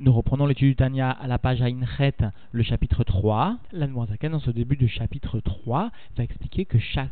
Nous reprenons l'étude du Tania à la page Ainchet, le chapitre 3. L'Anmoazaken, dans ce début de chapitre 3, va expliquer que chaque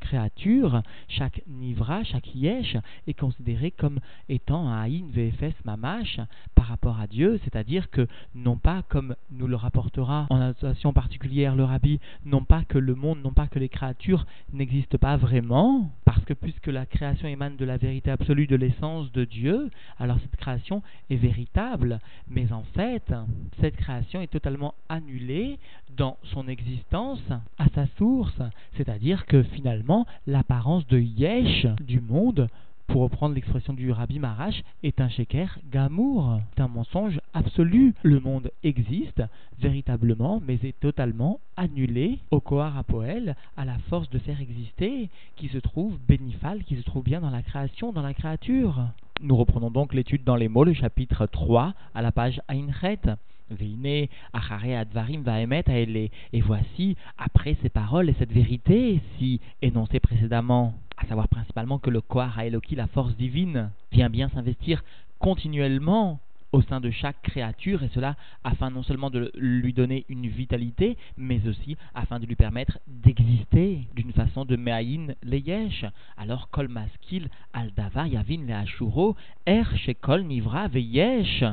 créature, chaque nivra, chaque yesh est considéré comme étant un Aïn VFS Mamash par rapport à Dieu, c'est-à-dire que non pas comme nous le rapportera en association particulière le Rabbi, non pas que le monde, non pas que les créatures n'existent pas vraiment, parce que puisque la création émane de la vérité absolue de l'essence de Dieu, alors cette création est véritable mais en fait, cette création est totalement annulée dans son existence à sa source. C'est-à-dire que finalement, l'apparence de Yesh du monde pour reprendre l'expression du Rabbi Marash, est un sheker gamour, c'est un mensonge absolu. Le monde existe véritablement, mais est totalement annulé au Kohar Apoel, à la force de faire exister, qui se trouve bénifal, qui se trouve bien dans la création, dans la créature. Nous reprenons donc l'étude dans les mots, le chapitre 3, à la page Ainchet. Et voici, après ces paroles et cette vérité, si énoncée précédemment, savoir principalement que le Kohar Eloki, la force divine, vient bien s'investir continuellement au sein de chaque créature, et cela afin non seulement de lui donner une vitalité, mais aussi afin de lui permettre d'exister d'une façon de me'aïn leyesh. Alors kol maskil al davar yavin le ashuro er shekol nivra veyesh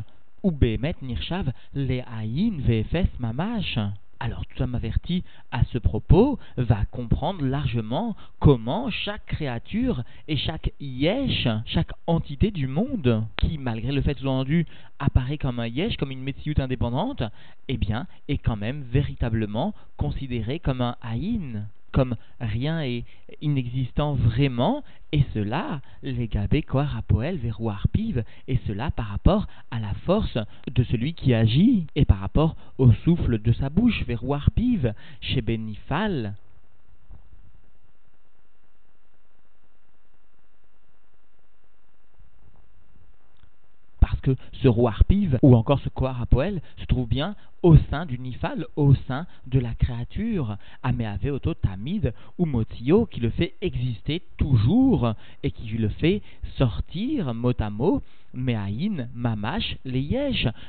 ou behemet nirshav le'aïn ve'efes mamash. Alors tout homme averti à ce propos va comprendre largement comment chaque créature et chaque yesh, chaque entité du monde, qui malgré le fait sous-entendu apparaît comme un yesh, comme une métioute indépendante, eh bien est quand même véritablement considérée comme un haïn comme rien est inexistant vraiment, et cela, les gabé koarapoel piv, et cela par rapport à la force de celui qui agit, et par rapport au souffle de sa bouche, piv, chez Benifal, que ce roi ou encore ce Koarapoel se trouve bien au sein du Nifal, au sein de la créature, Ameave Oto Tamid ou Motio, qui le fait exister toujours et qui le fait sortir mot à mot, Meaïn, Mamash,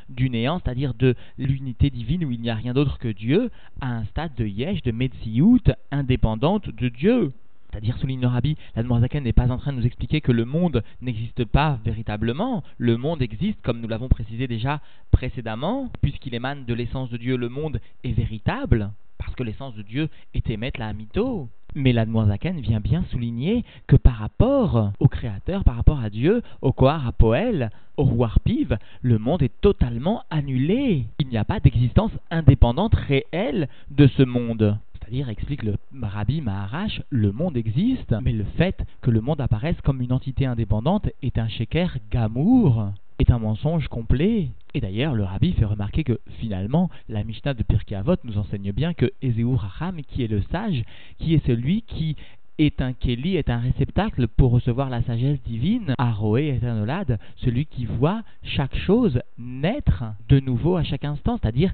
du néant, c'est-à-dire de l'unité divine où il n'y a rien d'autre que Dieu, à un stade de Yesh, de Metsiout, indépendante de Dieu. C'est-à-dire, souligne le rabbi, la n'est pas en train de nous expliquer que le monde n'existe pas véritablement. Le monde existe, comme nous l'avons précisé déjà précédemment, puisqu'il émane de l'essence de Dieu, le monde est véritable, parce que l'essence de Dieu est émettre la mytho. Mais la vient bien souligner que par rapport au Créateur, par rapport à Dieu, au Kohar à Poël, au roi Piv, le monde est totalement annulé. Il n'y a pas d'existence indépendante réelle de ce monde. C'est-à-dire, explique le Rabbi Maharash, le monde existe, mais le fait que le monde apparaisse comme une entité indépendante est un sheker gamour, est un mensonge complet. Et d'ailleurs, le Rabbi fait remarquer que finalement, la Mishnah de Pirkei Avot nous enseigne bien que Ezeu Racham, qui est le sage, qui est celui qui est un Keli, est un réceptacle pour recevoir la sagesse divine, Aroé Eternolad, celui qui voit chaque chose naître de nouveau à chaque instant, c'est-à-dire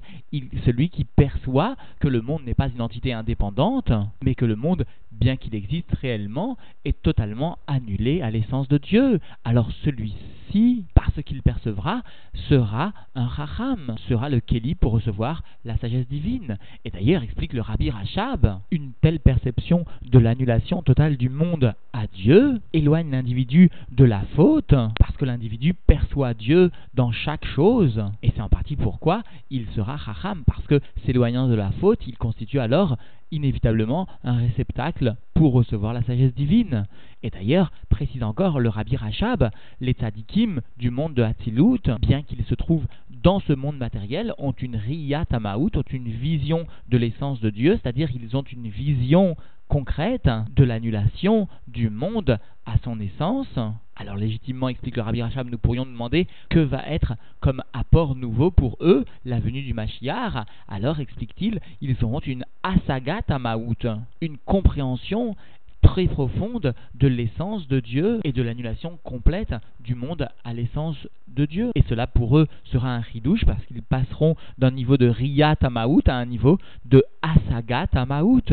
celui qui perçoit que le monde n'est pas une entité indépendante, mais que le monde, bien qu'il existe réellement, est totalement annulé à l'essence de Dieu. Alors celui-ci, parce qu'il percevra, sera un Raham, sera le Keli pour recevoir la sagesse divine. Et d'ailleurs, explique le Rabbi Rachab, une telle perception de l'annulation totale du monde à Dieu éloigne l'individu de la faute, parce que l'individu perçoit Dieu dans chaque chose. Et c'est en partie pourquoi il sera racham, parce que s'éloignant de la faute, il constitue alors inévitablement un réceptacle pour recevoir la sagesse divine. Et d'ailleurs, précise encore le Rabbi Rachab, les tzadikim du monde de Hatzilut, bien qu'ils se trouvent dans ce monde matériel, ont une riyat amaout, ont une vision de l'essence de Dieu, c'est-à-dire ils ont une vision concrète de l'annulation du monde à son essence. Alors légitimement, explique le Rabbi Rachab, nous pourrions demander que va être comme apport nouveau pour eux la venue du Mashiach? Alors explique-t-il, ils auront une asagat amaout, une compréhension très profonde de l'essence de Dieu et de l'annulation complète du monde à l'essence de Dieu. Et cela pour eux sera un ridouche parce qu'ils passeront d'un niveau de riyat amaout à un niveau de asagat amaout.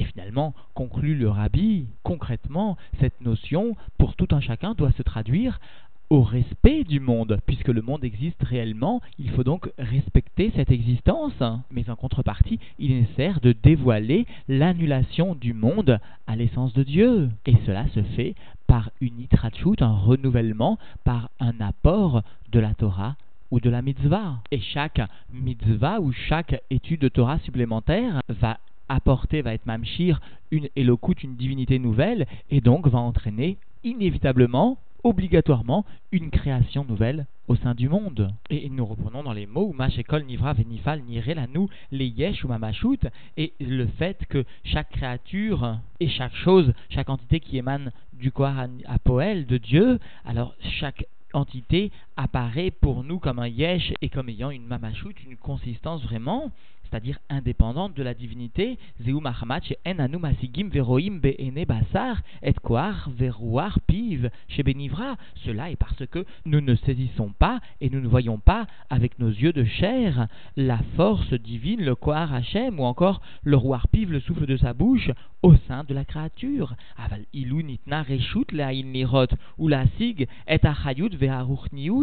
Et finalement, conclut le rabbi, concrètement, cette notion, pour tout un chacun, doit se traduire au respect du monde, puisque le monde existe réellement, il faut donc respecter cette existence. Mais en contrepartie, il est nécessaire de dévoiler l'annulation du monde à l'essence de Dieu. Et cela se fait par une itrachut, un renouvellement, par un apport de la Torah ou de la mitzvah. Et chaque mitzvah ou chaque étude de Torah supplémentaire va apporter, va être mamshir, une Elokut, une divinité nouvelle, et donc va entraîner inévitablement, obligatoirement, une création nouvelle au sein du monde. Et nous reprenons dans les mots Mashekol, Nivra, Venifal, nous les Yesh ou Mamashut, et le fait que chaque créature et chaque chose, chaque entité qui émane du Kohar à Poël, de Dieu, alors chaque entité apparaît pour nous comme un yesh et comme ayant une mamashut, une consistance vraiment c'est-à-dire indépendante de la divinité, Zeu en anu masigim veroim be'ene basar et koar veruar piv benivra. Cela est parce que nous ne saisissons pas et nous ne voyons pas avec nos yeux de chair la force divine, le koar Hashem ou encore le roi piv, le souffle de sa bouche au sein de la créature. Aval ilu nitna reshut nirot ou la sig et achayut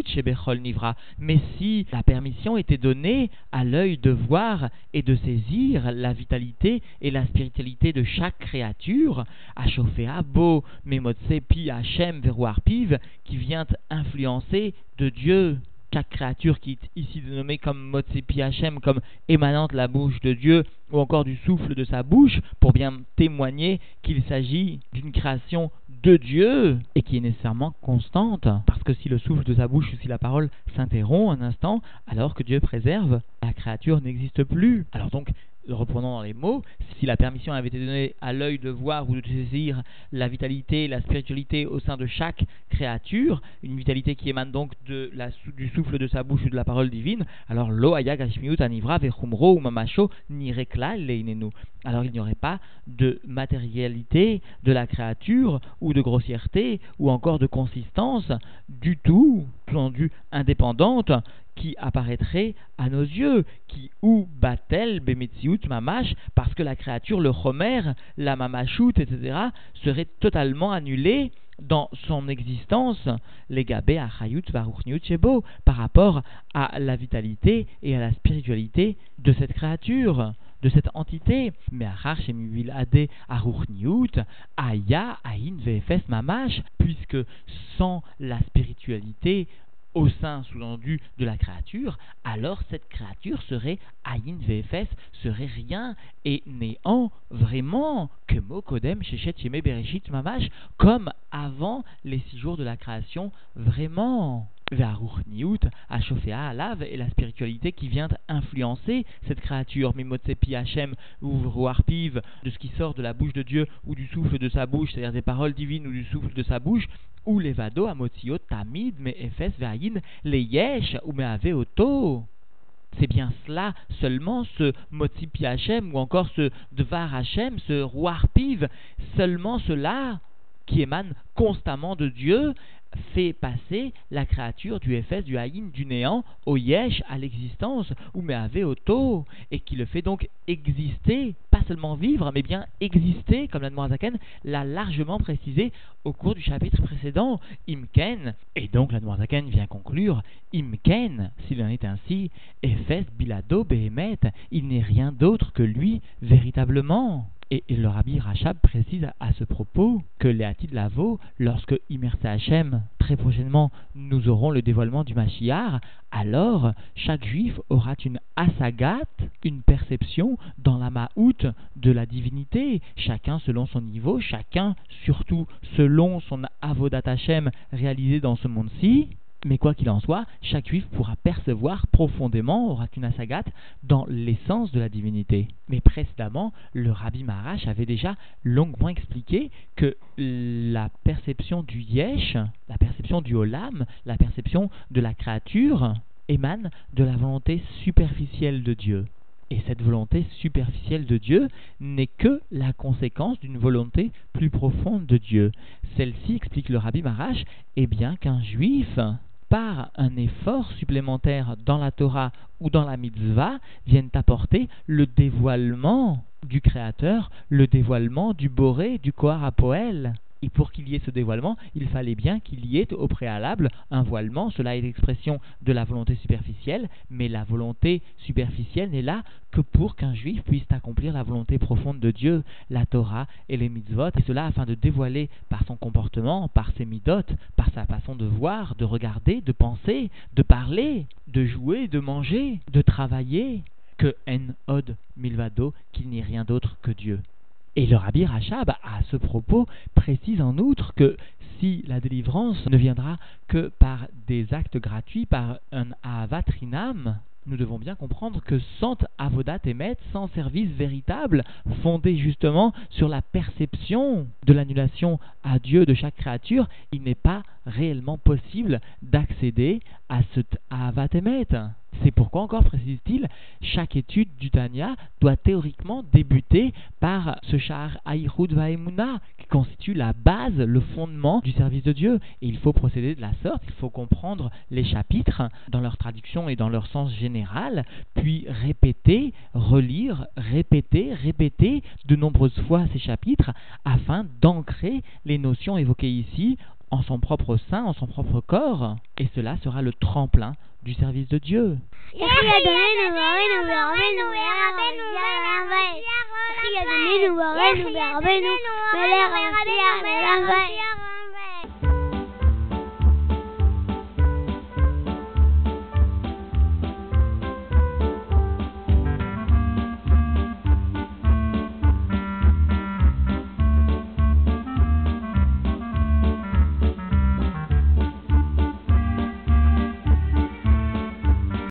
chez bechol nivra. Mais si la permission était donnée à l'œil de voir et de saisir la vitalité et la spiritualité de chaque créature, à chauffer à beau, memotse pi Hachem piv, qui vient influencer de Dieu chaque créature qui est ici dénommée comme Motsepi Hachem, comme émanant de la bouche de Dieu, ou encore du souffle de sa bouche, pour bien témoigner qu'il s'agit d'une création de Dieu, et qui est nécessairement constante, parce que si le souffle de sa bouche ou si la parole s'interrompt un instant, alors que Dieu préserve, la créature n'existe plus. Alors donc, reprenons dans les mots, si la permission avait été donnée à l'œil de voir ou de saisir la vitalité, la spiritualité au sein de chaque créature, une vitalité qui émane donc du souffle de sa bouche ou de la parole divine, alors lo anivra vechumro ou mamasho ni leinenu. Alors il n'y aurait pas de matérialité de la créature ou de grossièreté ou encore de consistance du tout, entendu indépendante, qui apparaîtrait à nos yeux, qui ou batel bemetziut mamash, parce que la créature, le chomer, la mamashut, etc., serait totalement annulée dans son existence, les gabé achayut varuchniut chebo, par rapport à la vitalité et à la spiritualité de cette créature de cette entité. Mais ade aya ain vefes mamash, puisque sans la spiritualité au sein sous-entendu de la créature, alors cette créature serait Aïn VFS, serait rien et néant vraiment que Mokodem Shechet Bereshit Mamash, comme avant les six jours de la création, vraiment. Niout, à Alav, et la spiritualité qui vient influencer cette créature, Mimotsepi Hachem, ou Piv, de ce qui sort de la bouche de Dieu ou du souffle de sa bouche, c'est-à-dire des paroles divines ou du souffle de sa bouche, ou levado amotiot tamid me efes ve'ayin le yesh ou me oto. C'est bien cela seulement, ce Motzipi Hachem ou encore ce Dvar Hachem, ce roi Piv, seulement cela qui émane constamment de Dieu fait passer la créature du Ephes, du Haïn, du néant au Yesh, à l'existence, ou Meave auto, et qui le fait donc exister, pas seulement vivre, mais bien exister, comme la Zaken l'a largement précisé au cours du chapitre précédent, Imken, et donc la Zaken vient conclure, Imken, s'il en est ainsi, Ephes Bilado Behemet, il n'est rien d'autre que lui, véritablement. Et, le rabbi Rachab précise à ce propos que les Lavo, lorsque Imerse Hachem, très prochainement, nous aurons le dévoilement du Mashiach, alors chaque juif aura une asagat, une perception dans la ma'out de la divinité, chacun selon son niveau, chacun surtout selon son avodat Hachem réalisé dans ce monde-ci. Mais quoi qu'il en soit, chaque juif pourra percevoir profondément, aura une asagat, dans l'essence de la divinité. Mais précédemment, le rabbi Maharash avait déjà longuement expliqué que la perception du yesh, la perception du olam, la perception de la créature, émane de la volonté superficielle de Dieu. Et cette volonté superficielle de Dieu n'est que la conséquence d'une volonté plus profonde de Dieu. Celle-ci, explique le rabbi Marash, est bien qu'un juif par un effort supplémentaire dans la Torah ou dans la mitzvah, viennent apporter le dévoilement du Créateur, le dévoilement du Boré, du Kohar Poël. Et pour qu'il y ait ce dévoilement, il fallait bien qu'il y ait au préalable un voilement. Cela est l'expression de la volonté superficielle, mais la volonté superficielle n'est là que pour qu'un juif puisse accomplir la volonté profonde de Dieu, la Torah et les mitzvot, et cela afin de dévoiler par son comportement, par ses midot, par sa façon de voir, de regarder, de penser, de parler, de jouer, de manger, de travailler, que en od milvado, qu'il n'y ait rien d'autre que Dieu. Et le rabbi Rachab, à ce propos, précise en outre que si la délivrance ne viendra que par des actes gratuits, par un avatrinam, nous devons bien comprendre que sans avodat sans service véritable, fondé justement sur la perception de l'annulation à Dieu de chaque créature, il n'est pas réellement possible d'accéder à ce avat emet. C'est pourquoi, encore précise-t-il, chaque étude du Tanya doit théoriquement débuter par ce char Aïrud Vaemuna, constitue la base, le fondement du service de Dieu. Et il faut procéder de la sorte, il faut comprendre les chapitres dans leur traduction et dans leur sens général, puis répéter, relire, répéter, répéter de nombreuses fois ces chapitres afin d'ancrer les notions évoquées ici en son propre sein, en son propre corps, et cela sera le tremplin du service de Dieu.